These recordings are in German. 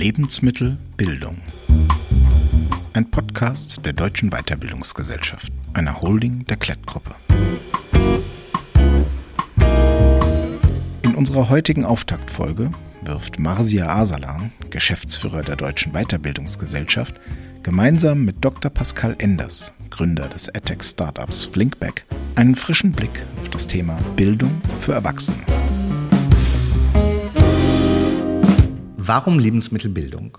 Lebensmittel Bildung. Ein Podcast der Deutschen Weiterbildungsgesellschaft, einer Holding der Klettgruppe. In unserer heutigen Auftaktfolge wirft Marsia Asalan, Geschäftsführer der Deutschen Weiterbildungsgesellschaft, gemeinsam mit Dr. Pascal Enders, Gründer des EdTech Startups Flinkback, einen frischen Blick auf das Thema Bildung für Erwachsene. Warum Lebensmittelbildung?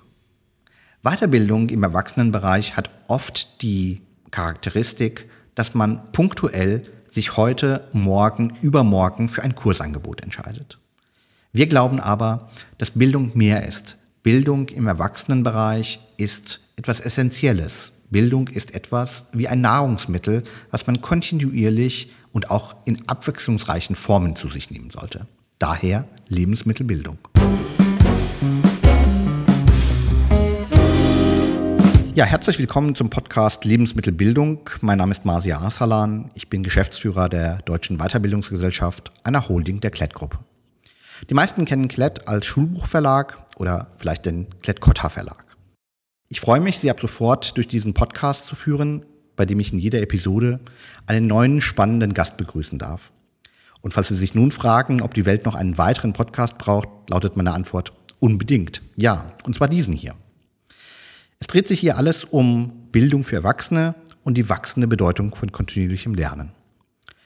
Weiterbildung im Erwachsenenbereich hat oft die Charakteristik, dass man punktuell sich heute, morgen, übermorgen für ein Kursangebot entscheidet. Wir glauben aber, dass Bildung mehr ist. Bildung im Erwachsenenbereich ist etwas Essentielles. Bildung ist etwas wie ein Nahrungsmittel, was man kontinuierlich und auch in abwechslungsreichen Formen zu sich nehmen sollte. Daher Lebensmittelbildung. Ja, herzlich willkommen zum Podcast Lebensmittelbildung. Mein Name ist Marcia Arsalan. Ich bin Geschäftsführer der Deutschen Weiterbildungsgesellschaft, einer Holding der Klett-Gruppe. Die meisten kennen Klett als Schulbuchverlag oder vielleicht den Klett-Cotta Verlag. Ich freue mich, Sie ab sofort durch diesen Podcast zu führen, bei dem ich in jeder Episode einen neuen spannenden Gast begrüßen darf. Und falls Sie sich nun fragen, ob die Welt noch einen weiteren Podcast braucht, lautet meine Antwort unbedingt. Ja, und zwar diesen hier. Es dreht sich hier alles um Bildung für Erwachsene und die wachsende Bedeutung von kontinuierlichem Lernen.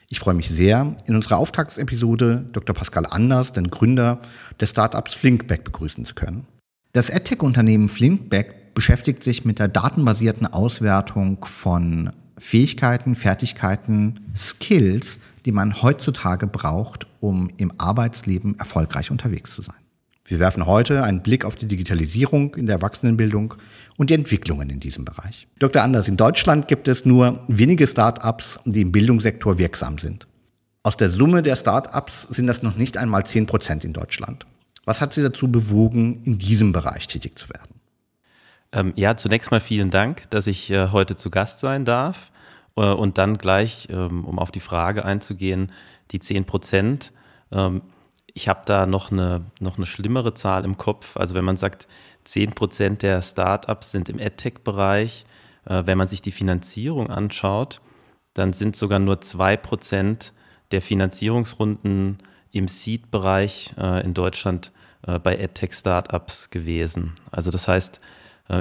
Ich freue mich sehr, in unserer Auftaktsepisode Dr. Pascal Anders, den Gründer des Startups Flinkback, begrüßen zu können. Das AdTech-Unternehmen Flinkback beschäftigt sich mit der datenbasierten Auswertung von Fähigkeiten, Fertigkeiten, Skills, die man heutzutage braucht, um im Arbeitsleben erfolgreich unterwegs zu sein. Wir werfen heute einen Blick auf die Digitalisierung in der Erwachsenenbildung und die Entwicklungen in diesem Bereich. Dr. Anders, in Deutschland gibt es nur wenige Start-ups, die im Bildungssektor wirksam sind. Aus der Summe der Start-ups sind das noch nicht einmal 10 Prozent in Deutschland. Was hat Sie dazu bewogen, in diesem Bereich tätig zu werden? Ähm, ja, zunächst mal vielen Dank, dass ich äh, heute zu Gast sein darf. Äh, und dann gleich, ähm, um auf die Frage einzugehen, die 10 Prozent. Ähm, ich habe da noch eine, noch eine schlimmere Zahl im Kopf. Also wenn man sagt, 10 Prozent der Startups sind im AdTech-Bereich. Äh, wenn man sich die Finanzierung anschaut, dann sind sogar nur 2 Prozent der Finanzierungsrunden im Seed-Bereich äh, in Deutschland äh, bei AdTech-Startups gewesen. Also das heißt,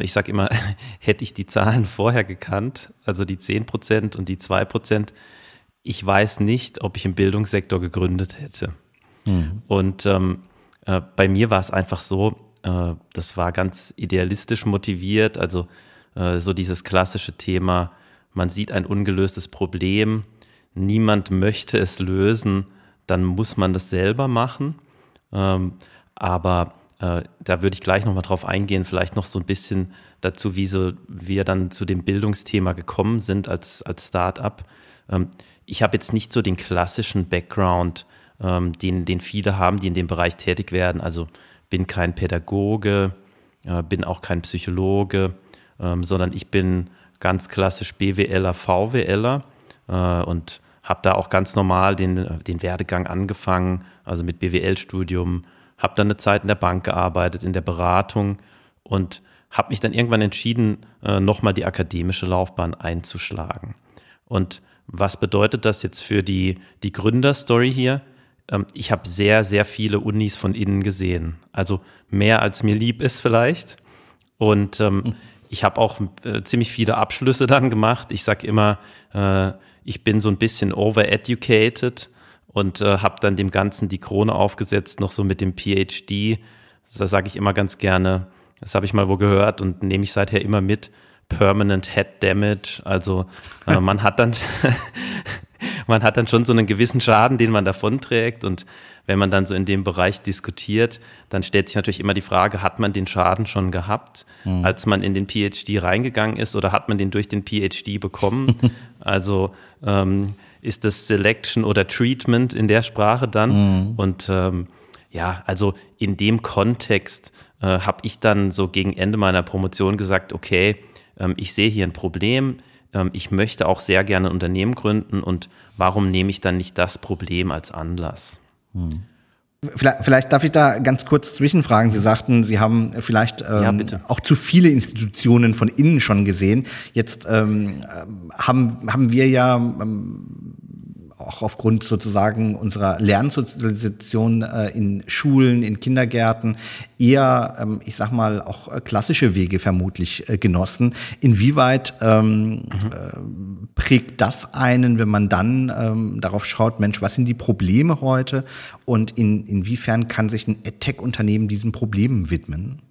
ich sage immer, hätte ich die Zahlen vorher gekannt, also die 10 Prozent und die 2 Prozent, ich weiß nicht, ob ich im Bildungssektor gegründet hätte. Mhm. Und ähm, äh, bei mir war es einfach so, äh, das war ganz idealistisch motiviert, also äh, so dieses klassische Thema, man sieht ein ungelöstes Problem, niemand möchte es lösen, dann muss man das selber machen. Ähm, aber äh, da würde ich gleich nochmal drauf eingehen, vielleicht noch so ein bisschen dazu, wie so wir dann zu dem Bildungsthema gekommen sind als, als Start-up. Ähm, ich habe jetzt nicht so den klassischen Background, ähm, den, den viele haben, die in dem Bereich tätig werden. Also bin kein Pädagoge, äh, bin auch kein Psychologe, ähm, sondern ich bin ganz klassisch BWLer, VWLer äh, und habe da auch ganz normal den, den Werdegang angefangen, also mit BWL-Studium, habe dann eine Zeit in der Bank gearbeitet, in der Beratung und habe mich dann irgendwann entschieden, äh, nochmal die akademische Laufbahn einzuschlagen. Und was bedeutet das jetzt für die, die Gründerstory hier? Ähm, ich habe sehr, sehr viele Unis von innen gesehen. Also mehr als mir lieb ist vielleicht. Und ähm, mhm. ich habe auch äh, ziemlich viele Abschlüsse dann gemacht. Ich sage immer, äh, ich bin so ein bisschen overeducated und äh, habe dann dem Ganzen die Krone aufgesetzt, noch so mit dem PhD. Da sage ich immer ganz gerne, das habe ich mal wo gehört und nehme ich seither immer mit. Permanent Head Damage. Also äh, man hat dann man hat dann schon so einen gewissen Schaden, den man davonträgt. Und wenn man dann so in dem Bereich diskutiert, dann stellt sich natürlich immer die Frage, hat man den Schaden schon gehabt, mhm. als man in den PhD reingegangen ist oder hat man den durch den PhD bekommen? also ähm, ist das Selection oder Treatment in der Sprache dann? Mhm. Und ähm, ja, also in dem Kontext äh, habe ich dann so gegen Ende meiner Promotion gesagt, okay, ähm, ich sehe hier ein Problem, ähm, ich möchte auch sehr gerne ein Unternehmen gründen und warum nehme ich dann nicht das Problem als Anlass? Hm. Vielleicht, vielleicht, darf ich da ganz kurz zwischenfragen. Sie sagten, Sie haben vielleicht ähm, ja, auch zu viele Institutionen von innen schon gesehen. Jetzt ähm, haben, haben wir ja ähm, auch aufgrund sozusagen unserer Lernsozialisation äh, in Schulen, in Kindergärten eher, ähm, ich sag mal, auch äh, klassische Wege vermutlich äh, genossen. Inwieweit ähm, mhm. prägt das einen, wenn man dann ähm, darauf schaut, Mensch, was sind die Probleme heute und in, inwiefern kann sich ein EdTech-Unternehmen diesen Problemen widmen?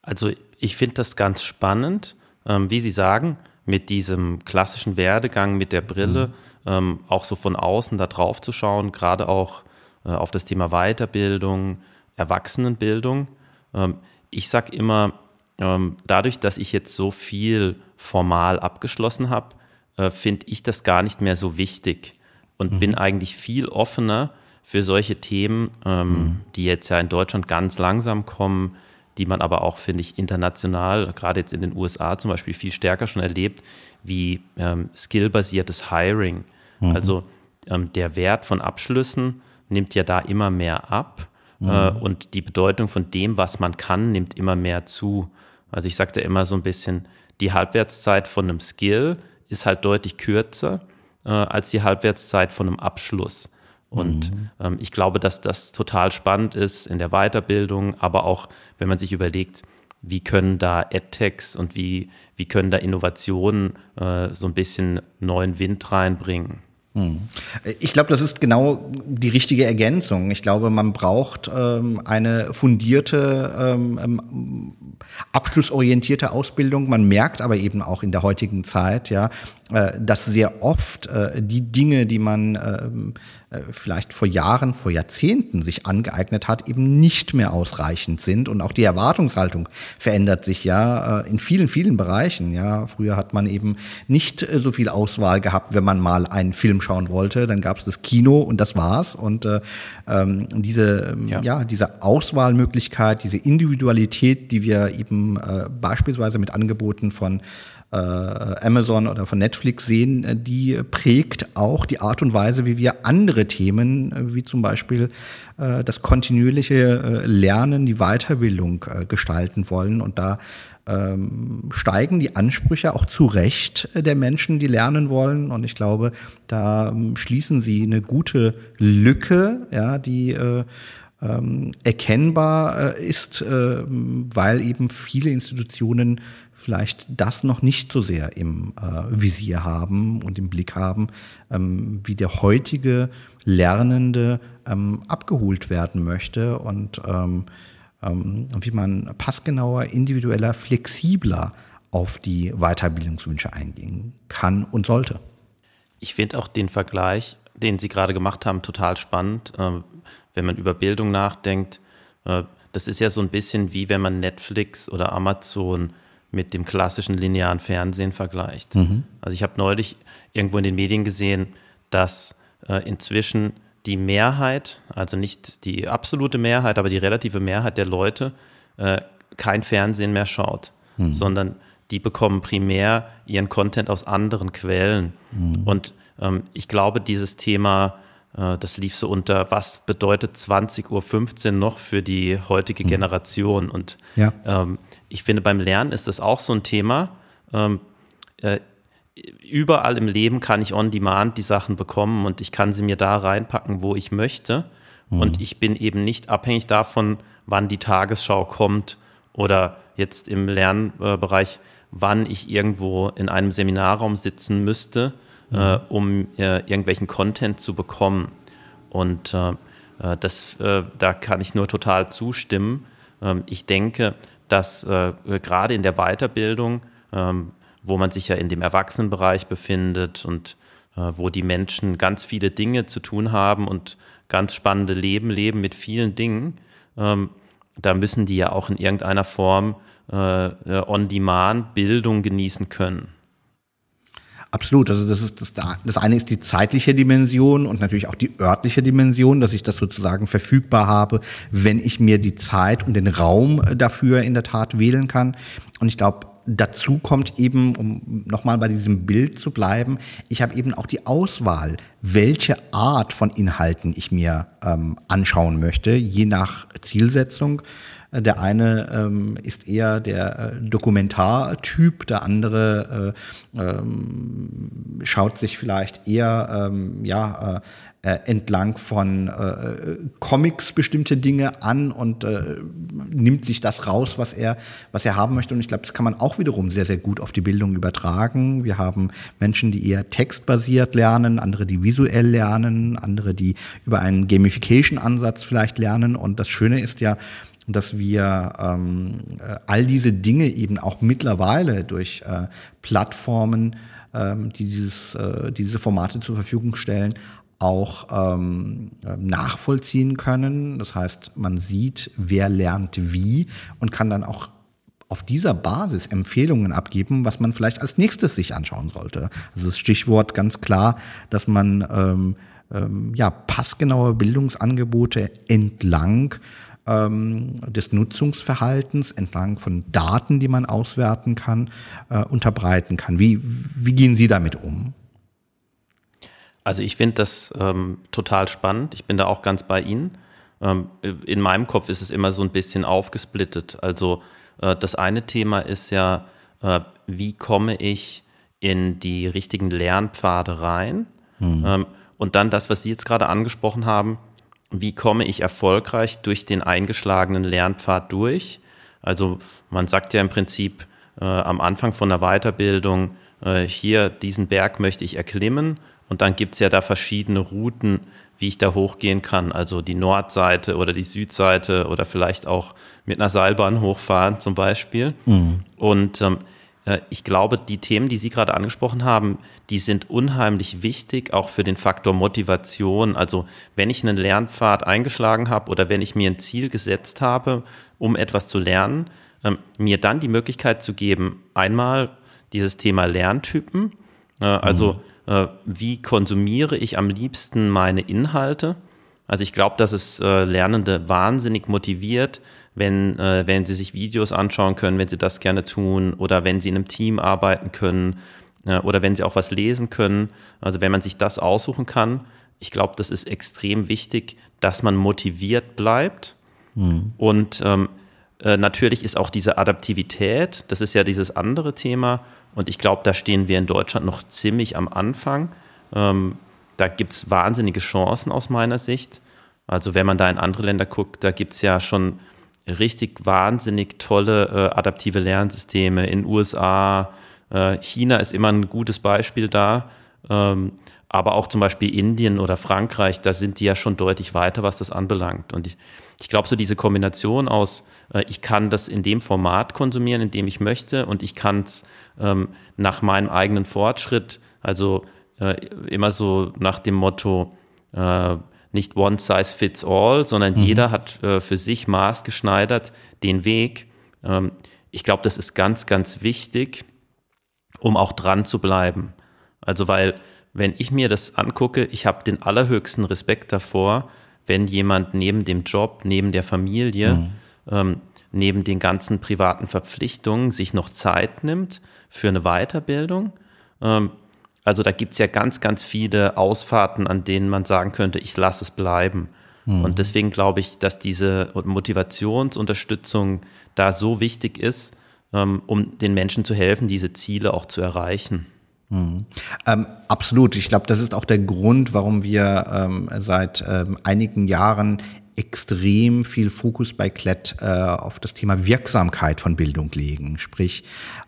Also ich finde das ganz spannend, ähm, wie Sie sagen, mit diesem klassischen Werdegang mit der Brille. Mhm ähm, auch so von außen da drauf zu schauen, gerade auch äh, auf das Thema Weiterbildung, Erwachsenenbildung. Ähm, ich sage immer, ähm, dadurch, dass ich jetzt so viel formal abgeschlossen habe, äh, finde ich das gar nicht mehr so wichtig und mhm. bin eigentlich viel offener für solche Themen, ähm, mhm. die jetzt ja in Deutschland ganz langsam kommen, die man aber auch, finde ich, international, gerade jetzt in den USA zum Beispiel, viel stärker schon erlebt, wie ähm, skillbasiertes Hiring. Mhm. Also ähm, der Wert von Abschlüssen nimmt ja da immer mehr ab mhm. äh, und die Bedeutung von dem, was man kann, nimmt immer mehr zu. Also ich sagte immer so ein bisschen, die Halbwertszeit von einem Skill ist halt deutlich kürzer äh, als die Halbwertszeit von einem Abschluss. Und mhm. ähm, ich glaube, dass das total spannend ist in der Weiterbildung, aber auch, wenn man sich überlegt, wie können da AdTechs und wie, wie können da Innovationen äh, so ein bisschen neuen Wind reinbringen. Ich glaube, das ist genau die richtige Ergänzung. Ich glaube, man braucht ähm, eine fundierte, ähm, ähm abschlussorientierte Ausbildung. Man merkt aber eben auch in der heutigen Zeit, ja, äh, dass sehr oft äh, die Dinge, die man ähm, äh, vielleicht vor Jahren, vor Jahrzehnten sich angeeignet hat, eben nicht mehr ausreichend sind. Und auch die Erwartungshaltung verändert sich ja in vielen, vielen Bereichen. Ja, früher hat man eben nicht so viel Auswahl gehabt, wenn man mal einen Film schauen wollte. Dann gab es das Kino und das war's. Und ähm, diese, ja. ja. diese Auswahlmöglichkeit, diese Individualität, die wir eben äh, beispielsweise mit Angeboten von äh, Amazon oder von Netflix sehen, äh, die prägt auch die Art und Weise, wie wir andere Themen, äh, wie zum Beispiel das kontinuierliche Lernen, die Weiterbildung gestalten wollen. Und da ähm, steigen die Ansprüche auch zu Recht der Menschen, die lernen wollen. Und ich glaube, da ähm, schließen sie eine gute Lücke, ja, die äh, ähm, erkennbar äh, ist, äh, weil eben viele Institutionen vielleicht das noch nicht so sehr im äh, Visier haben und im Blick haben, ähm, wie der heutige Lernende ähm, abgeholt werden möchte und ähm, ähm wie man passgenauer, individueller, flexibler auf die Weiterbildungswünsche eingehen kann und sollte. Ich finde auch den Vergleich, den Sie gerade gemacht haben, total spannend, äh, wenn man über Bildung nachdenkt. Äh, das ist ja so ein bisschen wie wenn man Netflix oder Amazon mit dem klassischen linearen Fernsehen vergleicht. Mhm. Also ich habe neulich irgendwo in den Medien gesehen, dass äh, inzwischen die Mehrheit, also nicht die absolute Mehrheit, aber die relative Mehrheit der Leute äh, kein Fernsehen mehr schaut, mhm. sondern die bekommen primär ihren Content aus anderen Quellen. Mhm. Und ähm, ich glaube, dieses Thema, äh, das lief so unter, was bedeutet 20.15 Uhr noch für die heutige mhm. Generation? Und ja. ähm, ich finde, beim Lernen ist das auch so ein Thema. Ähm, äh, überall im Leben kann ich on demand die Sachen bekommen und ich kann sie mir da reinpacken, wo ich möchte. Mhm. Und ich bin eben nicht abhängig davon, wann die Tagesschau kommt oder jetzt im Lernbereich, wann ich irgendwo in einem Seminarraum sitzen müsste, mhm. äh, um äh, irgendwelchen Content zu bekommen. Und äh, äh das, äh, da kann ich nur total zustimmen. Ähm, ich denke, dass äh, gerade in der Weiterbildung, ähm, wo man sich ja in dem Erwachsenenbereich befindet und äh, wo die Menschen ganz viele Dinge zu tun haben und ganz spannende Leben leben mit vielen Dingen, ähm, da müssen die ja auch in irgendeiner Form äh, äh on-demand Bildung genießen können. Absolut. Also das ist das, das eine ist die zeitliche Dimension und natürlich auch die örtliche Dimension, dass ich das sozusagen verfügbar habe, wenn ich mir die Zeit und den Raum dafür in der Tat wählen kann. Und ich glaube, dazu kommt eben, um nochmal bei diesem Bild zu bleiben, ich habe eben auch die Auswahl, welche Art von Inhalten ich mir ähm, anschauen möchte, je nach Zielsetzung. Der eine ähm, ist eher der äh, Dokumentartyp, der andere äh, ähm, schaut sich vielleicht eher ähm, ja, äh, äh, entlang von äh, Comics bestimmte Dinge an und äh, nimmt sich das raus, was er, was er haben möchte. Und ich glaube, das kann man auch wiederum sehr, sehr gut auf die Bildung übertragen. Wir haben Menschen, die eher textbasiert lernen, andere, die visuell lernen, andere, die über einen Gamification-Ansatz vielleicht lernen. Und das Schöne ist ja, dass wir ähm, äh, all diese Dinge eben auch mittlerweile durch äh, Plattformen, ähm, die, dieses, äh, die diese Formate zur Verfügung stellen, auch ähm, nachvollziehen können. Das heißt, man sieht, wer lernt wie und kann dann auch auf dieser Basis Empfehlungen abgeben, was man vielleicht als nächstes sich anschauen sollte. Also das Stichwort ganz klar, dass man ähm, ähm, ja, passgenaue Bildungsangebote entlang ähm, des Nutzungsverhaltens, entlang von Daten, die man auswerten kann, äh, unterbreiten kann. Wie, wie gehen Sie damit um? Also ich finde das ähm, total spannend. Ich bin da auch ganz bei Ihnen. Ähm, in meinem Kopf ist es immer so ein bisschen aufgesplittet. Also äh, das eine Thema ist ja, äh, wie komme ich in die richtigen Lernpfade rein? Hm. Ähm, und dann das, was Sie jetzt gerade angesprochen haben, wie komme ich erfolgreich durch den eingeschlagenen Lernpfad durch? Also man sagt ja im Prinzip äh, am Anfang von der Weiterbildung, äh, hier diesen Berg möchte ich erklimmen und dann gibt es ja da verschiedene Routen, wie ich da hochgehen kann. Also die Nordseite oder die Südseite oder vielleicht auch mit einer Seilbahn hochfahren zum Beispiel. Mhm. Und ähm, äh, ich glaube, die Themen, die Sie gerade angesprochen haben, die sind unheimlich wichtig, auch für den Faktor Motivation. Also wenn ich einen Lernpfad eingeschlagen habe oder wenn ich mir ein Ziel gesetzt habe, um etwas zu lernen, ähm, mir dann die Möglichkeit zu geben, einmal dieses Thema Lerntypen, äh, also mhm äh, wie konsumiere ich am liebsten meine Inhalte. Also ich glaube, dass es äh, Lernende wahnsinnig motiviert, wenn, äh, wenn sie sich Videos anschauen können, wenn sie das gerne tun oder wenn sie in einem Team arbeiten können äh, oder wenn sie auch was lesen können. Also wenn man sich das aussuchen kann, ich glaube, das ist extrem wichtig, dass man motiviert bleibt. Mhm. Und ähm, äh, natürlich ist auch diese Adaptivität, das ist ja dieses andere Thema, und ich glaube, da stehen wir in Deutschland noch ziemlich am Anfang. Ähm, da gibt es wahnsinnige Chancen aus meiner Sicht. Also wenn man da in andere Länder guckt, da gibt es ja schon richtig wahnsinnig tolle äh, adaptive Lernsysteme in USA. Äh, China ist immer ein gutes Beispiel da. Ähm, aber auch zum Beispiel Indien oder Frankreich, da sind die ja schon deutlich weiter, was das anbelangt. Und ich, ich glaube, so diese Kombination aus, äh, ich kann das in dem Format konsumieren, in dem ich möchte, und ich kann es ähm, nach meinem eigenen Fortschritt, also äh, immer so nach dem Motto, äh, nicht one size fits all, sondern mhm. jeder hat äh, für sich maßgeschneidert den Weg. Ähm, ich glaube, das ist ganz, ganz wichtig, um auch dran zu bleiben. Also, weil, wenn ich mir das angucke, ich habe den allerhöchsten Respekt davor, wenn jemand neben dem Job, neben der Familie, mhm. ähm, neben den ganzen privaten Verpflichtungen sich noch Zeit nimmt für eine Weiterbildung. Ähm, also da gibt es ja ganz, ganz viele Ausfahrten, an denen man sagen könnte, ich lasse es bleiben. Mhm. Und deswegen glaube ich, dass diese Motivationsunterstützung da so wichtig ist, ähm, um den Menschen zu helfen, diese Ziele auch zu erreichen. Mhm. Ähm, absolut. Ich glaube, das ist auch der Grund, warum wir ähm, seit ähm, einigen Jahren extrem viel Fokus bei Klett äh, auf das Thema Wirksamkeit von Bildung legen. Sprich,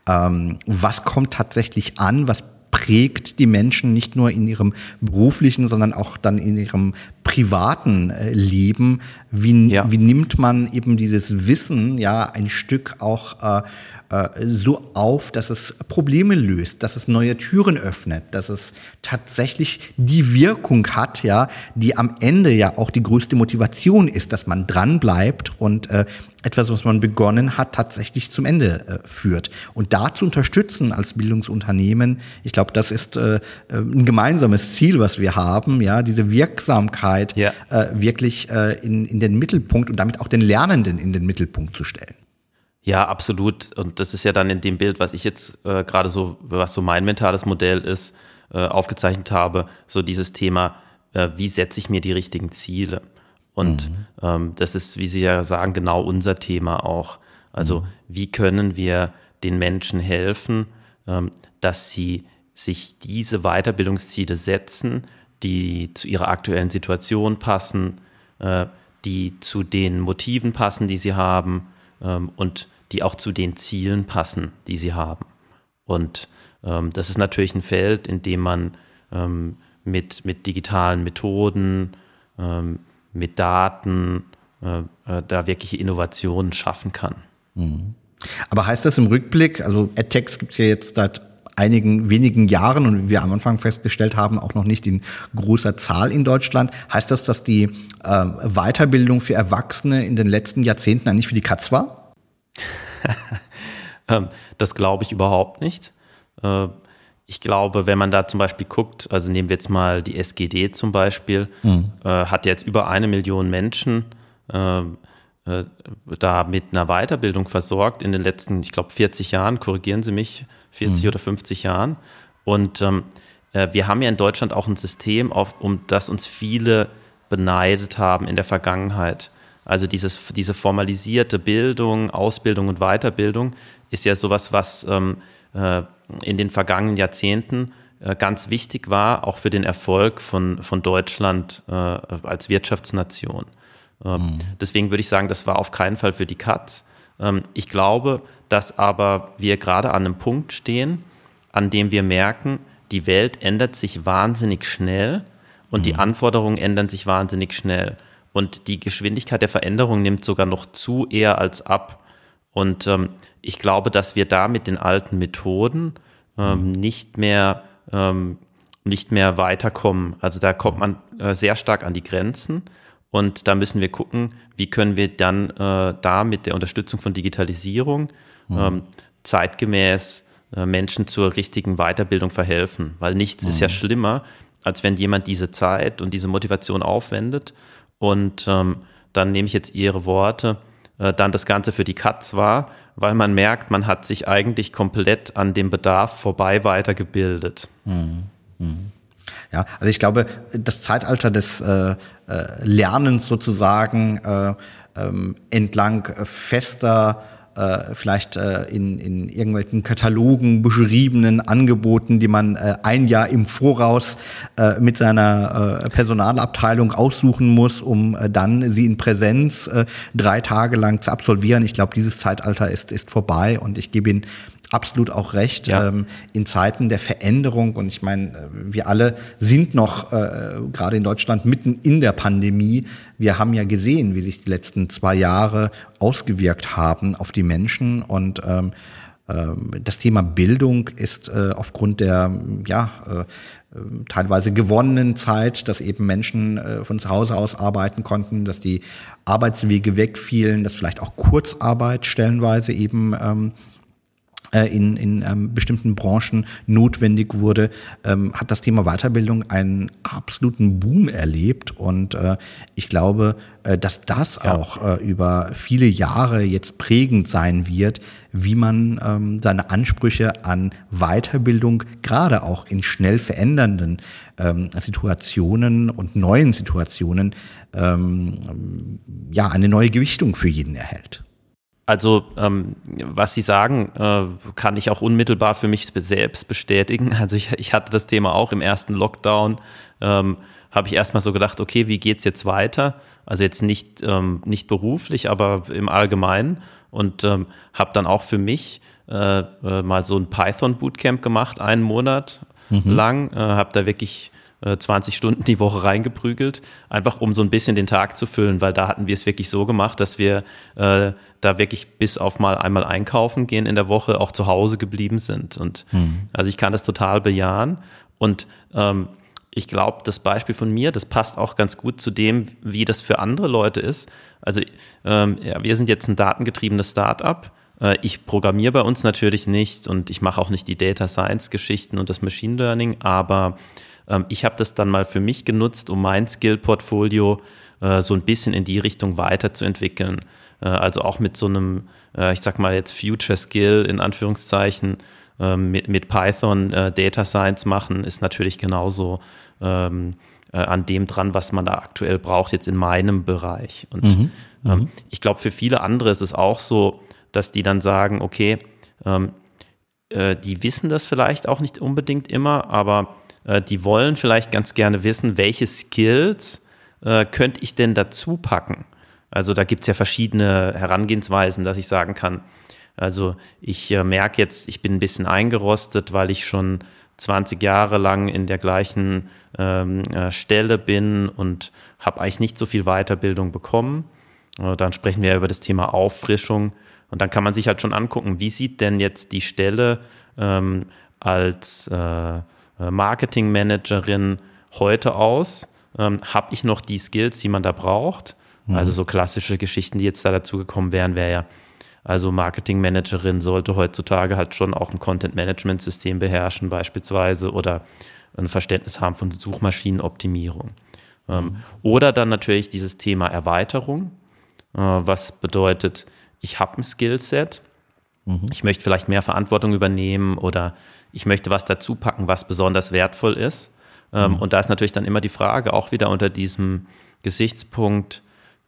ähm, was kommt tatsächlich an, was prägt die Menschen nicht nur in ihrem beruflichen, sondern auch dann in ihrem privaten äh, Leben. Wie, ja. wie nimmt man eben dieses Wissen, ja, ein Stück auch äh, äh, so auf, dass es Probleme löst, dass es neue Türen öffnet, dass es tatsächlich die Wirkung hat, ja, die am Ende ja auch die größte Motivation ist, dass man dran bleibt und äh, etwas, was man begonnen hat, tatsächlich zum Ende äh, führt. Und da zu unterstützen als Bildungsunternehmen, ich glaube, das ist äh, äh, ein gemeinsames Ziel, was wir haben, ja, diese Wirksamkeit ja. äh, wirklich äh, in, in den Mittelpunkt und damit auch den Lernenden in den Mittelpunkt zu stellen. Ja, absolut. Und das ist ja dann in dem Bild, was ich jetzt äh, gerade so, was so mein mentales Modell ist, aufgezeichnet habe, so dieses Thema, wie setze ich mir die richtigen Ziele? Und mhm. ähm, das ist, wie Sie ja sagen, genau unser Thema auch. Also mhm. wie können wir den Menschen helfen, ähm, dass sie sich diese Weiterbildungsziele setzen, die zu ihrer aktuellen Situation passen, äh, die zu den Motiven passen, die sie haben ähm, und die auch zu den Zielen passen, die sie haben. Und ähm, das ist natürlich ein Feld, in dem man ähm, mit, mit digitalen Methoden, ähm, mit Daten äh, äh, da wirkliche Innovationen schaffen kann. Mhm. Aber heißt das im Rückblick, also AdTex gibt es ja jetzt seit einigen wenigen Jahren und wie wir am Anfang festgestellt haben, auch noch nicht in großer Zahl in Deutschland. Heißt das, dass die äh, Weiterbildung für Erwachsene in den letzten Jahrzehnten eigentlich für die Katz war? Ähm, das glaube ich überhaupt nicht. Ich glaube, wenn man da zum Beispiel guckt, also nehmen wir jetzt mal die SGD zum Beispiel, mhm. äh, hat jetzt über eine Million Menschen äh, äh, da mit einer Weiterbildung versorgt in den letzten, ich glaube, 40 Jahren, korrigieren Sie mich, 40 mhm. oder 50 Jahren. Und ähm, äh, wir haben ja in Deutschland auch ein System, auf, um das uns viele beneidet haben in der Vergangenheit. Also dieses, diese formalisierte Bildung, Ausbildung und Weiterbildung ist ja sowas, was ähm, äh, in den vergangenen Jahrzehnten äh, ganz wichtig war, auch für den Erfolg von, von Deutschland äh, als Wirtschaftsnation. Mhm. Deswegen würde ich sagen, das war auf keinen Fall für die Katz. Ähm, ich glaube, dass aber wir gerade an einem Punkt stehen, an dem wir merken, die Welt ändert sich wahnsinnig schnell und mhm. die Anforderungen ändern sich wahnsinnig schnell. Und die Geschwindigkeit der Veränderung nimmt sogar noch zu eher als ab. Und ähm, ich glaube, dass wir da mit den alten Methoden ähm, mhm. nicht mehr ähm, nicht mehr weiterkommen. Also da kommt man äh, sehr stark an die Grenzen. Und da müssen wir gucken, wie können wir dann äh, da mit der Unterstützung von Digitalisierung mhm. ähm, zeitgemäß äh, Menschen zur richtigen Weiterbildung verhelfen. Weil nichts mhm. ist ja mhm. schlimmer, als wenn jemand diese Zeit und diese Motivation aufwendet und ähm, dann nehme ich jetzt Ihre Worte, dann das Ganze für die Katz war, weil man merkt, man hat sich eigentlich komplett an dem Bedarf vorbei weitergebildet. Mhm. Mhm. Ja, also ich glaube, das Zeitalter des äh, äh, Lernens sozusagen äh, ähm, entlang fester äh, vielleicht äh, in, in irgendwelchen Katalogen beschriebenen Angeboten, die man äh, ein Jahr im Voraus äh, mit seiner äh, Personalabteilung aussuchen muss, um äh, dann sie in Präsenz äh, drei Tage lang zu absolvieren. Ich glaube, dieses Zeitalter ist, ist vorbei und ich gebe Ihnen absolut auch recht. Ja. Ähm, in Zeiten der Veränderung, und ich meine, äh, wir alle sind noch äh, gerade in Deutschland mitten in der Pandemie. Wir haben ja gesehen, wie sich die letzten zwei Jahre ausgewirkt haben auf die Menschen und ähm, ähm das Thema Bildung ist äh, aufgrund der ja äh, teilweise gewonnenen Zeit, dass eben Menschen äh, von zu Hause aus arbeiten konnten, dass die Arbeitswege wegfielen, dass vielleicht auch Kurzarbeit stellenweise eben ähm, äh, in, in ähm, bestimmten Branchen notwendig wurde, ähm, hat das Thema Weiterbildung einen absoluten Boom erlebt. Und äh, ich glaube, äh, dass das ja. auch äh, über viele Jahre jetzt prägend sein wird, wie man ähm, seine Ansprüche an Weiterbildung gerade auch in schnell verändernden ähm, Situationen und neuen Situationen ähm, ja eine neue Gewichtung für jeden erhält. Also, ähm, was Sie sagen, äh, kann ich auch unmittelbar für mich selbst bestätigen. Also, ich, ich hatte das Thema auch im ersten Lockdown. Ähm, habe ich erstmal so gedacht, okay, wie geht's jetzt weiter? Also jetzt nicht, ähm, nicht beruflich, aber im Allgemeinen. Und ähm, habe dann auch für mich äh, äh, mal so ein Python-Bootcamp gemacht, einen Monat mhm. lang. Äh, habe da wirklich 20 äh, Stunden die Woche reingeprügelt, einfach um so ein bisschen den Tag zu füllen, weil da hatten wir es wirklich so gemacht, dass wir äh, da wirklich bis auf mal einmal einkaufen gehen in der Woche auch zu Hause geblieben sind. Und mhm. also ich kann das total bejahen. Und ähm, ich glaube, das Beispiel von mir, das passt auch ganz gut zu dem, wie das für andere Leute ist. Also ähm, ja, wir sind jetzt ein datengetriebenes Startup. Äh, ich programmiere bei uns natürlich nicht und ich mache auch nicht die Data Science Geschichten und das Machine Learning, aber ähm, ich habe das dann mal für mich genutzt, um mein Skill-Portfolio äh, so ein bisschen in die Richtung weiterzuentwickeln. Äh, also auch mit so einem, äh, ich sag mal jetzt Future Skill in Anführungszeichen, ähm, mit, mit Python äh, Data Science machen, ist natürlich genauso ähm, äh, an dem dran, was man da aktuell braucht, jetzt in meinem Bereich. Und mhm. Ähm, mhm. ich glaube, für viele andere ist es auch so, dass die dann sagen, okay, ähm, äh, die wissen das vielleicht auch nicht unbedingt immer, aber äh, die wollen vielleicht ganz gerne wissen, welche Skills äh, könnte ich denn dazu packen? Also da gibt es ja verschiedene Herangehensweisen, dass ich sagen kann, also ich äh, merke jetzt, ich bin ein bisschen eingerostet, weil ich schon 20 Jahre lang in der gleichen ähm, äh, Stelle bin und habe eigentlich nicht so viel Weiterbildung bekommen. Dann sprechen wir über das Thema Auffrischung. Und dann kann man sich halt schon angucken, wie sieht denn jetzt die Stelle ähm, als äh, Marketingmanagerin heute aus? Ähm, Habe ich noch die Skills, die man da braucht? Mhm. Also so klassische Geschichten, die jetzt da dazugekommen wären, wäre ja, also Marketingmanagerin sollte heutzutage halt schon auch ein Content-Management-System beherrschen beispielsweise oder ein Verständnis haben von Suchmaschinenoptimierung. Ähm, mhm. Oder dann natürlich dieses Thema Erweiterung, äh, was bedeutet, ich habe ein Skillset, mhm. ich möchte vielleicht mehr Verantwortung übernehmen oder ich möchte was dazu packen, was besonders wertvoll ist. Ähm, mhm. Und da ist natürlich dann immer die Frage, auch wieder unter diesem Gesichtspunkt,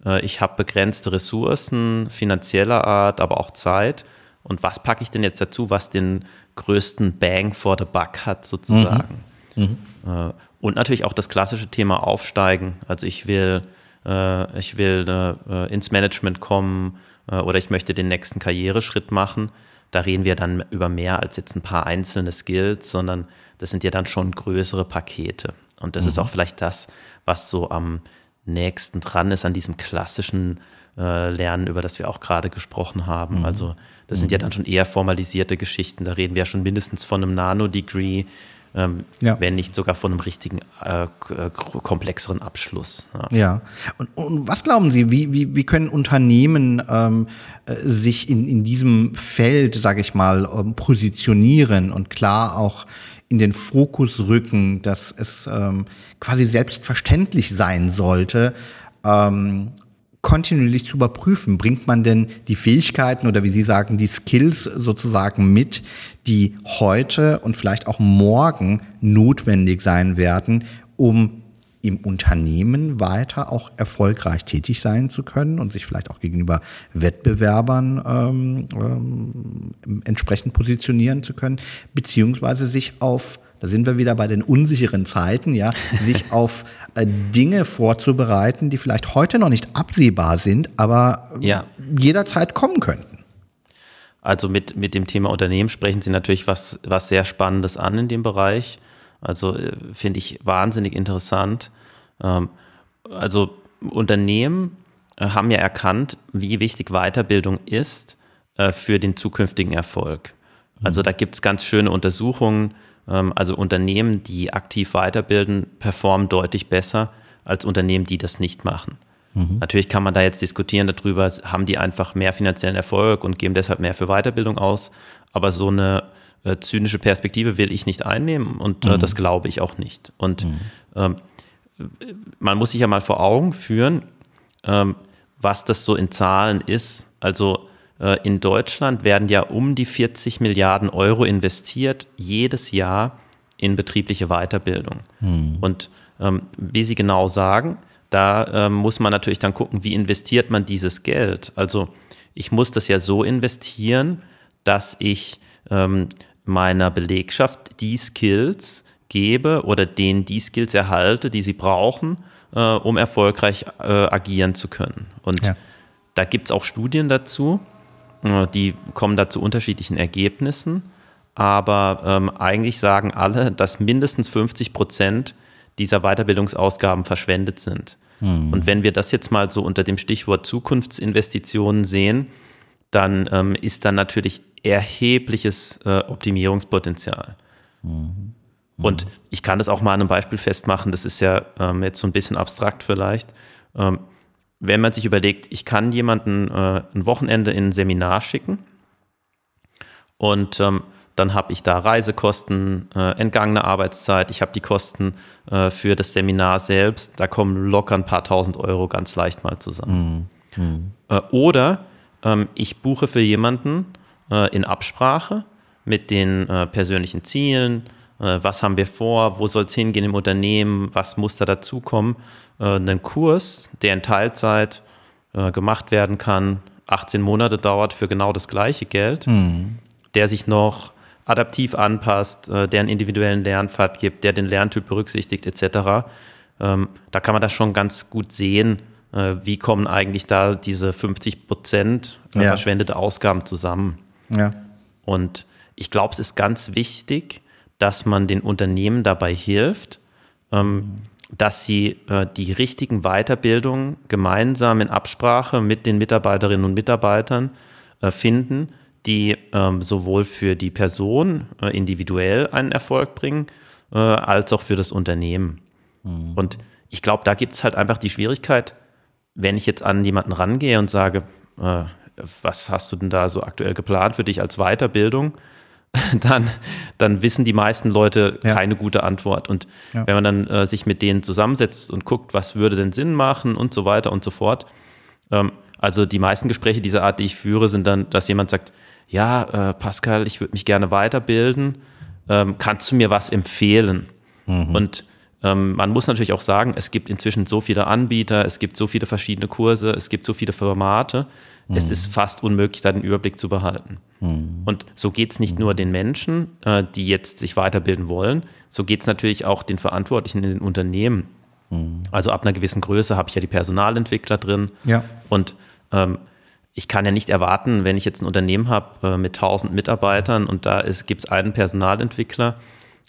äh, ich habe begrenzte Ressourcen finanzieller Art, aber auch Zeit. Und was packe ich denn jetzt dazu, was den größten Bang for the Buck hat, sozusagen? Mhm. Mhm. Und natürlich auch das klassische Thema Aufsteigen. Also ich will, äh, ich will ins Management kommen oder ich möchte den nächsten Karriereschritt machen. Da reden wir dann über mehr als jetzt ein paar einzelne Skills, sondern das sind ja dann schon größere Pakete. Und das mhm. ist auch vielleicht das, was so am nächsten dran ist an diesem klassischen äh, Lernen, über das wir auch gerade gesprochen haben. Mhm. Also das sind ja mhm. dann schon eher formalisierte Geschichten. Da reden wir ja schon mindestens von einem Nano-Degree, ähm, ja. wenn nicht sogar von einem richtigen äh, äh komplexeren Abschluss. Ja. ja. Und, und, was glauben Sie, wie, wie, wie können Unternehmen ähm, äh, sich in, in diesem Feld, sage ich mal, ähm, positionieren und klar auch in den Fokus rücken, dass es ähm, quasi selbstverständlich sein sollte, ähm, kontinuierlich zu überprüfen. Bringt man denn die Fähigkeiten oder wie Sie sagen, die Skills sozusagen mit, die heute und vielleicht auch morgen notwendig sein werden, um im Unternehmen weiter auch erfolgreich tätig sein zu können und sich vielleicht auch gegenüber Wettbewerbern ähm, ähm, entsprechend positionieren zu können, beziehungsweise sich auf da sind wir wieder bei den unsicheren Zeiten, ja, sich auf äh, Dinge vorzubereiten, die vielleicht heute noch nicht absehbar sind, aber ja. jederzeit kommen könnten. Also mit, mit dem Thema Unternehmen sprechen Sie natürlich was, was sehr Spannendes an in dem Bereich. Also äh, finde ich wahnsinnig interessant. Ähm, also Unternehmen äh, haben ja erkannt, wie wichtig Weiterbildung ist äh, für den zukünftigen Erfolg. Also da gibt es ganz schöne Untersuchungen. Ähm, also Unternehmen, die aktiv weiterbilden, performen deutlich besser als Unternehmen, die das nicht machen. Mhm. Natürlich kann man da jetzt diskutieren darüber, haben die einfach mehr finanziellen Erfolg und geben deshalb mehr für Weiterbildung aus. Aber so eine äh, zynische Perspektive will ich nicht einnehmen und äh, mhm. das glaube ich auch nicht. Und mhm. ähm, man muss sich ja mal vor Augen führen, ähm, was das so in Zahlen ist. Also äh, in Deutschland werden ja um die 40 Milliarden Euro investiert jedes Jahr in betriebliche Weiterbildung. Hm. Und ähm, wie Sie genau sagen, da ähm, muss man natürlich dann gucken, wie investiert man dieses Geld. Also ich muss das ja so investieren, dass ich ähm, meiner Belegschaft die Skills gebe oder denen die Skills erhalte, die sie brauchen, äh, um erfolgreich äh, agieren zu können. Und ja. da gibt es auch Studien dazu, äh, die kommen da zu unterschiedlichen Ergebnissen, aber ähm, eigentlich sagen alle, dass mindestens 50 Prozent dieser Weiterbildungsausgaben verschwendet sind. Mhm. Und wenn wir das jetzt mal so unter dem Stichwort Zukunftsinvestitionen sehen, dann ähm, ist da natürlich erhebliches äh, Optimierungspotenzial. Mhm. Und ich kann das auch mal an einem Beispiel festmachen, das ist ja ähm, jetzt so ein bisschen abstrakt vielleicht. Wenn man sich überlegt, ich kann jemanden äh, ein Wochenende in ein Seminar schicken und ähm, dann habe ich da Reisekosten, äh, entgangene Arbeitszeit, ich habe die Kosten äh, für das Seminar selbst, da kommen locker ein paar tausend Euro ganz leicht mal zusammen. Mhm. Oder ähm, ich buche für jemanden äh, in Absprache mit den äh, persönlichen Zielen, was haben wir vor, wo soll es hingehen im Unternehmen, was muss da dazukommen, einen Kurs, der in Teilzeit gemacht werden kann, 18 Monate dauert für genau das gleiche Geld, mhm. der sich noch adaptiv anpasst, äh, der einen individuellen Lernpfad gibt, der den Lerntyp berücksichtigt etc. Ähm, da kann man das schon ganz gut sehen, äh, wie kommen eigentlich da diese 50 Prozent äh, ja. verschwendete Ausgaben zusammen. Ja. Und ich glaube, es ist ganz wichtig, dass man den Unternehmen dabei hilft, ähm, dass sie äh, die richtigen Weiterbildungen gemeinsam in Absprache mit den Mitarbeiterinnen und Mitarbeitern äh, finden, die ähm, sowohl für die Person äh, individuell einen Erfolg bringen, äh, als auch für das Unternehmen. Mhm. Und ich glaube, da gibt es halt einfach die Schwierigkeit, wenn ich jetzt an jemanden rangehe und sage, äh, was hast du denn da so aktuell geplant für dich als Weiterbildung? dann, dann wissen die meisten Leute ja. keine gute Antwort. Und ja. wenn man dann äh, sich mit denen zusammensetzt und guckt, was würde denn Sinn machen und so weiter und so fort. Ähm, also die meisten Gespräche dieser Art, die ich führe, sind dann, dass jemand sagt, ja, äh, Pascal, ich würde mich gerne weiterbilden. Ähm, kannst du mir was empfehlen? Mhm. Und ähm, man muss natürlich auch sagen, es gibt inzwischen so viele Anbieter, es gibt so viele verschiedene Kurse, es gibt so viele Formate. Mhm. Es ist fast unmöglich, da den Überblick zu behalten. Mhm. Und so geht es nicht nur den Menschen, äh, die jetzt sich weiterbilden wollen, so geht es natürlich auch den Verantwortlichen in den Unternehmen. Mhm. Also ab einer gewissen Größe habe ich ja die Personalentwickler drin. Ja. Und ähm, ich kann ja nicht erwarten, wenn ich jetzt ein Unternehmen habe äh, mit 1000 Mitarbeitern und da gibt es einen Personalentwickler,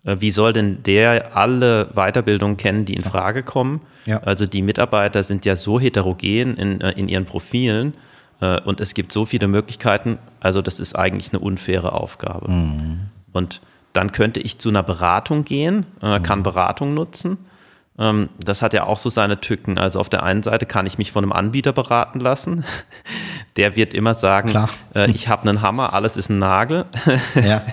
äh, wie soll denn der alle Weiterbildungen kennen, die in Frage kommen? Ja. Also die Mitarbeiter sind ja so heterogen in, in ihren Profilen und es gibt so viele Möglichkeiten. Also das ist eigentlich eine unfaire Aufgabe. Mhm. Und dann könnte ich zu einer Beratung gehen, äh, kann mhm. Beratung nutzen ähm, das hat ja auch so seine Tücken. Also auf der einen Seite kann ich mich von einem Anbieter beraten lassen. Der wird immer sagen, äh, ich habe einen Hammer, alles ist ein Nagel. Ja,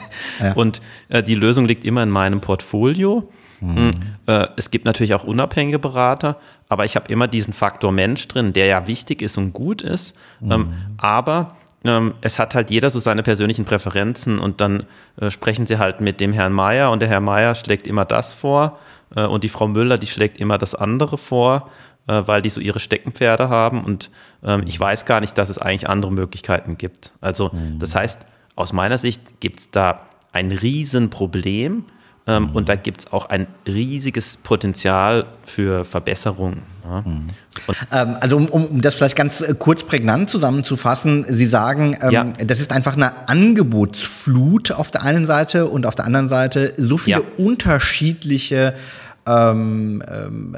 ja. Und äh, die Lösung liegt immer in meinem Portfolio. Mhm. Äh, es gibt natürlich auch unabhängige Berater, aber ich habe immer diesen Faktor Mensch drin, der ja wichtig ist und gut ist. Mhm. Ähm, aber ähm, es hat halt jeder so seine persönlichen Präferenzen und dann äh, sprechen sie halt mit dem Herrn Meier und der Herr Meier schlägt immer das vor äh, und die Frau Müller, die schlägt immer das andere vor, weil die so ihre Steckenpferde haben und ähm, ich weiß gar nicht, dass es eigentlich andere Möglichkeiten gibt. Also mhm. das heißt, aus meiner Sicht gibt es da ein Riesenproblem ähm, mhm. und da gibt es auch ein riesiges Potenzial für Verbesserungen. Ja. Mhm. Ähm, also um, um, das vielleicht ganz äh, kurz prägnant zusammenzufassen, Sie sagen, ähm, ja. das ist einfach eine Angebotsflut auf der einen Seite und auf der anderen Seite so viele ja. unterschiedliche ähm, ähm,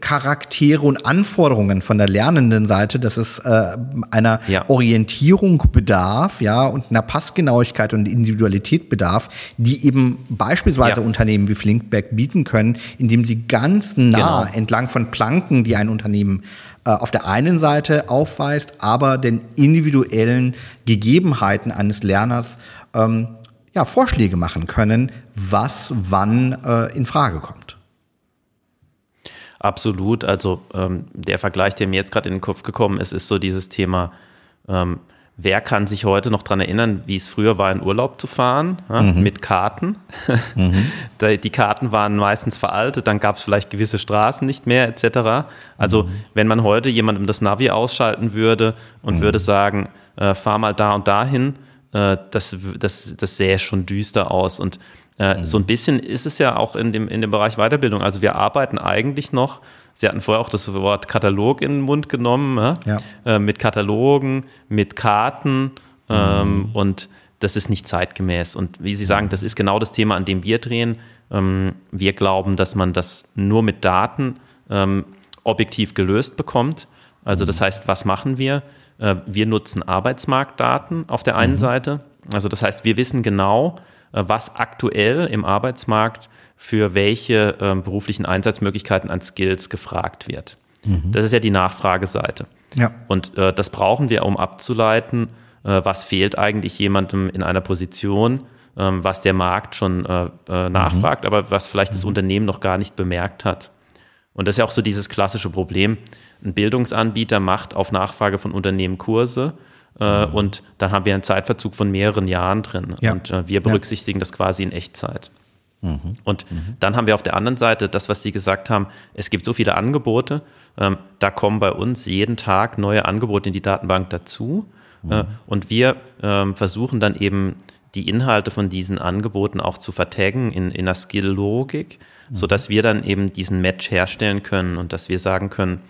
Charaktere und Anforderungen von der lernenden Seite, dass es äh, einer ja. Orientierung bedarf, ja, und einer Passgenauigkeit und Individualität bedarf, die eben beispielsweise ja. Unternehmen wie Flinkback bieten können, indem sie ganz nah genau. entlang von Planken, die ein Unternehmen äh, auf der einen Seite aufweist, aber den individuellen Gegebenheiten eines Lerners ähm, ja, Vorschläge machen können, was wann äh, in Frage kommt. Absolut. Also ähm, der Vergleich, der mir jetzt gerade in den Kopf gekommen ist, ist so dieses Thema, ähm, wer kann sich heute noch daran erinnern, wie es früher war, in Urlaub zu fahren, ja, mhm. mit Karten. Mhm. Die Karten waren meistens veraltet, dann gab es vielleicht gewisse Straßen nicht mehr, etc. Also mhm. wenn man heute jemandem das Navi ausschalten würde und mhm. würde sagen, äh, fahr mal da und dahin, äh, das, das, das sähe schon düster aus. Und äh, mhm. so ein bisschen ist es ja auch in dem, in dem Bereich Weiterbildung. Also wir arbeiten eigentlich noch, Sie hatten vorher auch das Wort Katalog in den Mund genommen, ja? Ja. Äh, mit Katalogen, mit Karten ähm, mhm. und das ist nicht zeitgemäß. Und wie Sie sagen, das ist genau das Thema, an dem wir drehen. Ähm, wir glauben, dass man das nur mit Daten ähm, objektiv gelöst bekommt. Also das mhm. heißt, was machen wir? Äh, wir nutzen Arbeitsmarktdaten auf der einen mhm. Seite. Also das heißt, wir wissen genau, äh, was aktuell im Arbeitsmarkt für welche äh, beruflichen Einsatzmöglichkeiten an Skills gefragt wird. Mhm. Das ist ja die Nachfrageseite. Ja. Und äh, das brauchen wir, um abzuleiten, äh, was fehlt eigentlich jemandem in einer Position, ähm, was der Markt schon äh, äh, nachfragt, mhm. aber was vielleicht das mhm. Unternehmen noch gar nicht bemerkt hat. Und das ist ja auch so dieses klassische Problem. Ein Bildungsanbieter macht auf Nachfrage von Unternehmen Kurse äh, mhm. und dann haben wir einen Zeitverzug von mehreren Jahren drin. Ja. Und äh, wir berücksichtigen ja. das quasi in Echtzeit. Mhm. Und mhm. dann haben wir auf der anderen Seite das, was Sie gesagt haben, es gibt so viele Angebote, ähm, da kommen bei uns jeden Tag neue Angebote in die Datenbank dazu. Äh, mhm. und wir ähm, versuchen dann eben die Inhalte von diesen Angeboten auch zu vertaggen in, in einer Skill-Logik, mhm. sodass wir dann eben diesen Match herstellen können und dass wir sagen können,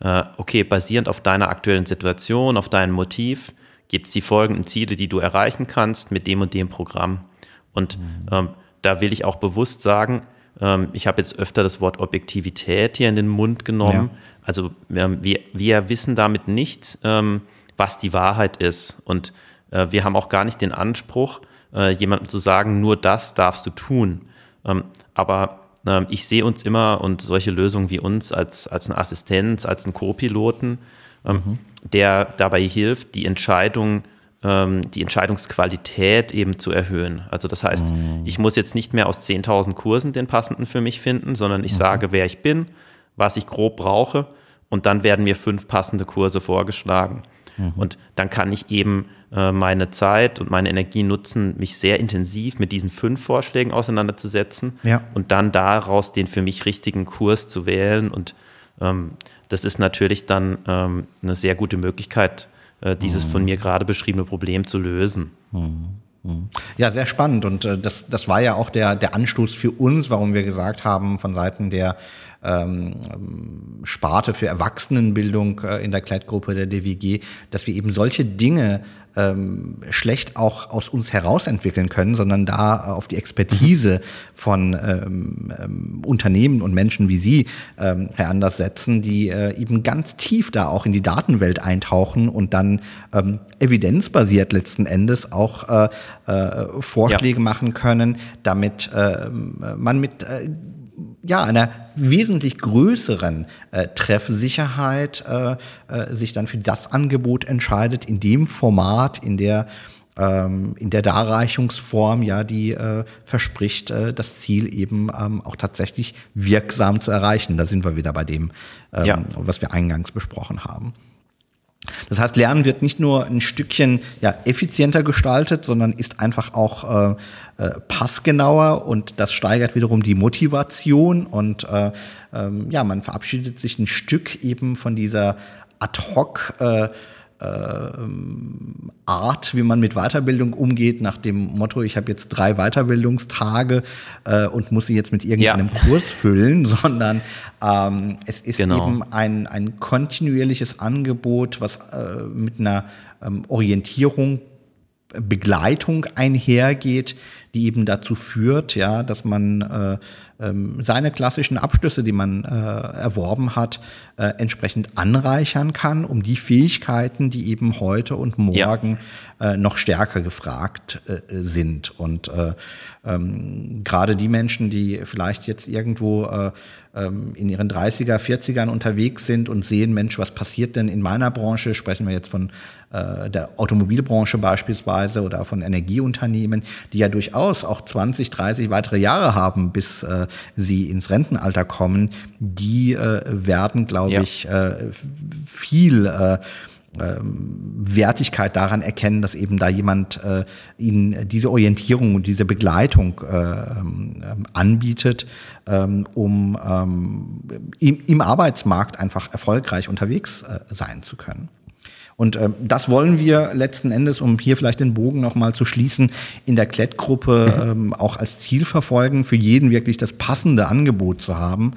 äh, okay, basierend auf deiner aktuellen Situation, auf deinem Motiv, gibt es die folgenden Ziele, die du erreichen kannst mit dem und dem Programm. Und mhm. ähm, da will ich auch bewusst sagen, ähm, ich habe jetzt öfter das Wort Objektivität hier in den Mund genommen. Ja. Also ähm, wir, wir wissen damit nicht, ähm, was die Wahrheit ist. Und äh, wir haben auch gar nicht den Anspruch, äh, jemandem zu sagen, nur das darfst du tun. Ähm, aber ich sehe uns immer und solche Lösungen wie uns als, als eine Assistenz, als einen Co-Piloten, ähm, mhm. der dabei hilft, die Entscheidung die Entscheidungsqualität eben zu erhöhen. Also das heißt, mhm. ich muss jetzt nicht mehr aus 10.000 Kursen den passenden für mich finden, sondern ich mhm. sage, wer ich bin, was ich grob brauche und dann werden mir fünf passende Kurse vorgeschlagen. Mhm. Und dann kann ich eben äh, meine Zeit und meine Energie nutzen, mich sehr intensiv mit diesen fünf Vorschlägen auseinanderzusetzen ja. und dann daraus den für mich richtigen Kurs zu wählen. Und ähm, das ist natürlich dann ähm, eine sehr gute Möglichkeit, äh, dieses mhm. von mir gerade beschriebene Problem zu lösen. Mhm. mhm. Ja, sehr spannend. Und äh, das, das war ja auch der, der Anstoß für uns, warum wir gesagt haben, von Seiten der ähm, Sparte für Erwachsenenbildung äh, in der Kleidgruppe der DWG, dass wir eben solche Dinge ähm, schlecht auch aus uns heraus entwickeln können, sondern da auf die Expertise von ähm, ähm, Unternehmen und Menschen wie Sie, ähm, Herr Anders, setzen, die äh, eben ganz tief da auch in die Datenwelt eintauchen und dann ähm, evidenzbasiert letzten Endes auch äh, äh, Vorschläge ja. machen können, damit äh, man mit äh, ja, einer wesentlich größeren äh, Treffsicherheit äh, äh, sich dann für das Angebot entscheidet, in dem Format, in der ähm, in der Darreichungsform, ja, die äh, verspricht, äh, das Ziel eben ähm, auch tatsächlich wirksam zu erreichen. Da sind wir wieder bei dem, ähm, ja. was wir eingangs besprochen haben. Das heißt, Lernen wird nicht nur ein Stückchen ja, effizienter gestaltet, sondern ist einfach auch äh, passgenauer und das steigert wiederum die Motivation und äh, ähm, ja, man verabschiedet sich ein Stück eben von dieser ad-hoc äh, äh, Art, wie man mit Weiterbildung umgeht, nach dem Motto, ich habe jetzt drei Weiterbildungstage äh, und muss sie jetzt mit irgendeinem ja. Kurs füllen, sondern ähm, es ist genau. eben ein, ein kontinuierliches Angebot, was äh, mit einer ähm, Orientierung Begleitung einhergeht, die eben dazu führt, ja, dass man äh, ähm, seine klassischen Abschlüsse, die man äh, erworben hat, äh, entsprechend anreichern kann, um die Fähigkeiten, die eben heute und morgen ja. äh, noch stärker gefragt äh, sind. Und äh, ähm, gerade die Menschen, die vielleicht jetzt irgendwo äh, ähm, in ihren 30er, 40ern unterwegs sind und sehen, Mensch, was passiert denn in meiner Branche? Sprechen wir jetzt von der Automobilbranche beispielsweise oder von Energieunternehmen, die ja durchaus auch 20, 30 weitere Jahre haben, bis äh, sie ins Rentenalter kommen. Die äh, werden, glaube ja. ich, äh, viel äh, ähm, Wertigkeit daran erkennen, dass eben da jemand äh, ihnen diese Orientierung und diese Begleitung äh, ähm, anbietet, ähm, um ähm, im, im, Arbeitsmarkt einfach erfolgreich unterwegs äh, sein zu können. Und ähm, das wollen wir letzten Endes, um hier vielleicht den Bogen nochmal zu schließen, in der Klettgruppe mhm. ähm, auch als Ziel verfolgen, für jeden wirklich das passende Angebot zu haben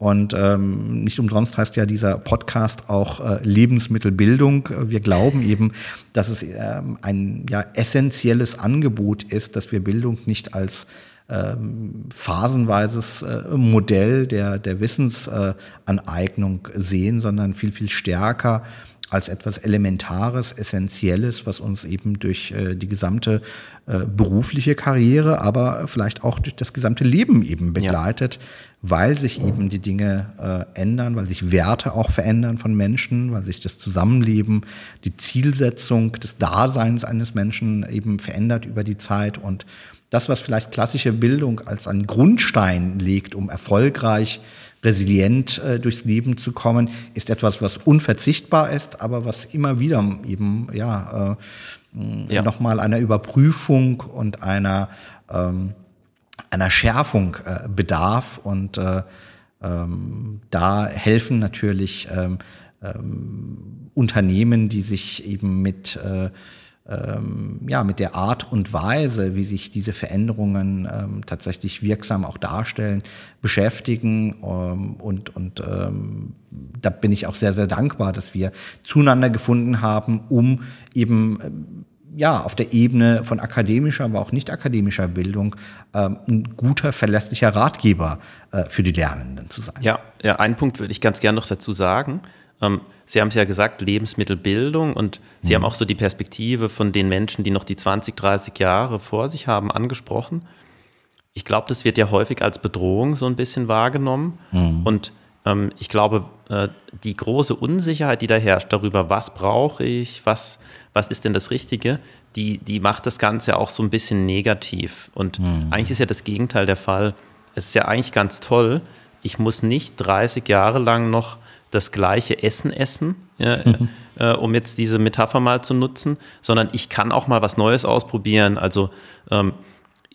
und ähm, nicht umsonst heißt ja dieser Podcast auch äh, Lebensmittelbildung. Wir glauben eben, dass es ähm, ein ja, essentielles Angebot ist, dass wir Bildung nicht als ähm, phasenweises äh, Modell der, der Wissensaneignung äh, sehen, sondern viel, viel stärker als etwas Elementares, Essentielles, was uns eben durch äh, die gesamte äh, berufliche Karriere, aber vielleicht auch durch das gesamte Leben eben begleitet, ja. weil sich eben die Dinge äh, ändern, weil sich Werte auch verändern von Menschen, weil sich das Zusammenleben, die Zielsetzung des Daseins eines Menschen eben verändert über die Zeit und das, was vielleicht klassische Bildung als einen Grundstein legt, um erfolgreich resilient äh, durchs Leben zu kommen, ist etwas, was unverzichtbar ist, aber was immer wieder eben ja, äh, ja. nochmal einer Überprüfung und einer, ähm, einer Schärfung äh, bedarf. Und äh, ähm, da helfen natürlich ähm, ähm, Unternehmen, die sich eben mit äh, ähm, ja, mit der Art und Weise, wie sich diese Veränderungen ähm, tatsächlich wirksam auch darstellen, beschäftigen. Ähm, und und ähm, da bin ich auch sehr, sehr dankbar, dass wir zueinander gefunden haben, um eben ähm, ja, auf der Ebene von akademischer, aber auch nicht akademischer Bildung ähm, ein guter, verlässlicher Ratgeber äh, für die Lernenden zu sein. Ja, ja, einen Punkt würde ich ganz gerne noch dazu sagen. Ähm, Sie haben es ja gesagt, Lebensmittelbildung und Sie mhm. haben auch so die Perspektive von den Menschen, die noch die 20, 30 Jahre vor sich haben, angesprochen. Ich glaube, das wird ja häufig als Bedrohung so ein bisschen wahrgenommen. Mhm. Und ähm, ich glaube, äh, die große Unsicherheit, die da herrscht darüber, was brauche ich, was, was ist denn das Richtige, die, die macht das Ganze auch so ein bisschen negativ. Und mhm. eigentlich ist ja das Gegenteil der Fall. Es ist ja eigentlich ganz toll. Ich muss nicht 30 Jahre lang noch das gleiche Essen essen, ja, äh, um jetzt diese Metapher mal zu nutzen, sondern ich kann auch mal was Neues ausprobieren. Also ähm,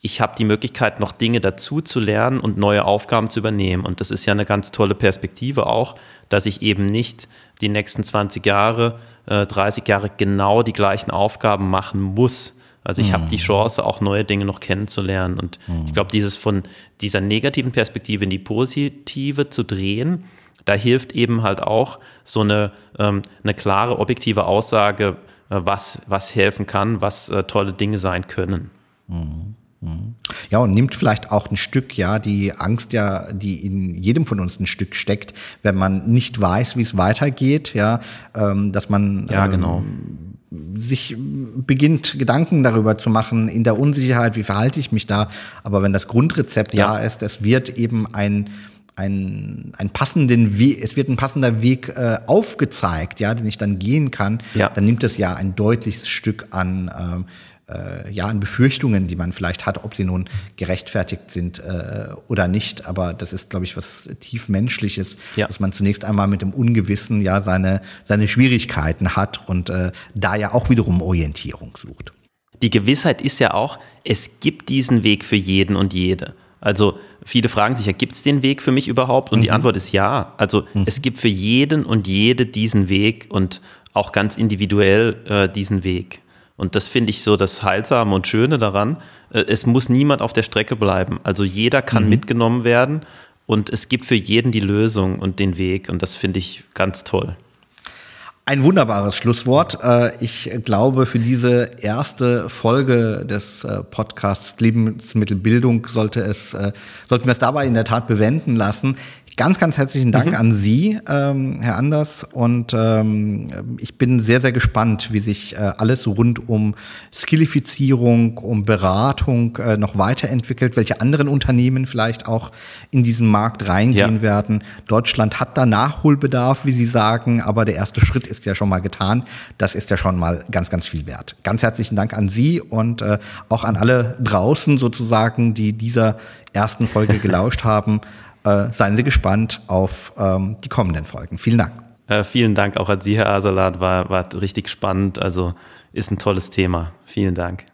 ich habe die Möglichkeit, noch Dinge dazu zu lernen und neue Aufgaben zu übernehmen. Und das ist ja eine ganz tolle Perspektive auch, dass ich eben nicht die nächsten 20 Jahre, äh, 30 Jahre genau die gleichen Aufgaben machen muss. Also ich mhm. habe die Chance, auch neue Dinge noch kennenzulernen. Und mhm. ich glaube, dieses von dieser negativen Perspektive in die positive zu drehen, da hilft eben halt auch so eine, ähm, eine klare, objektive Aussage, äh, was, was helfen kann, was äh, tolle Dinge sein können. Mhm. mhm. Ja, und nimmt vielleicht auch ein Stück, ja, die Angst ja, die in jedem von uns ein Stück steckt, wenn man nicht weiß, wie es weitergeht, ja, ähm, dass man ja, genau. ähm, sich beginnt, Gedanken darüber zu machen, in der Unsicherheit, wie verhalte ich mich da. Aber wenn das Grundrezept ja. da ist, es wird eben ein ein, ein passenden Weg, es wird ein passender Weg äh, aufgezeigt, ja, den ich dann gehen kann, ja. dann nimmt es ja ein deutliches Stück an, ähm, äh, ja, an Befürchtungen, die man vielleicht hat, ob sie nun gerechtfertigt sind äh, oder nicht. Aber das ist, glaube ich, was tief Menschliches, ja. dass man zunächst einmal mit dem Ungewissen ja seine, seine Schwierigkeiten hat und äh, da ja auch wiederum Orientierung sucht. Die Gewissheit ist ja auch, es gibt diesen Weg für jeden und jede. Also viele fragen sich ja, gibt es den Weg für mich überhaupt? Und mhm. die Antwort ist ja. Also mhm. es gibt für jeden und jede diesen Weg und auch ganz individuell äh, diesen Weg. Und das finde ich so das Heilsame und Schöne daran. Äh, es muss niemand auf der Strecke bleiben. Also jeder kann mhm. mitgenommen werden und es gibt für jeden die Lösung und den Weg. Und das finde ich ganz toll. Ein wunderbares Schlusswort. Äh, ich glaube, für diese erste Folge des äh, Podcasts Lebensmittelbildung sollte es, äh, sollten wir es dabei in der Tat bewenden lassen. Ganz, ganz herzlichen Dank mhm. an Sie, ähm, Herr Anders. Und ähm, ich bin sehr, sehr gespannt, wie sich äh, alles rund um Skillifizierung, um Beratung äh, noch weiterentwickelt, welche anderen Unternehmen vielleicht auch in diesen Markt reingehen ja. werden. Deutschland hat da Nachholbedarf, wie Sie sagen, aber der erste Schritt ist ja schon mal getan. Das ist ja schon mal ganz, ganz viel wert. Ganz herzlichen Dank an Sie und äh, auch an alle draußen sozusagen, die dieser ersten Folge gelauscht haben äh, seien Sie gespannt auf ähm, die kommenden Folgen. Vielen Dank. Äh, vielen Dank auch an Sie, Herr Asalat. War, war richtig spannend. Also ist ein tolles Thema. Vielen Dank.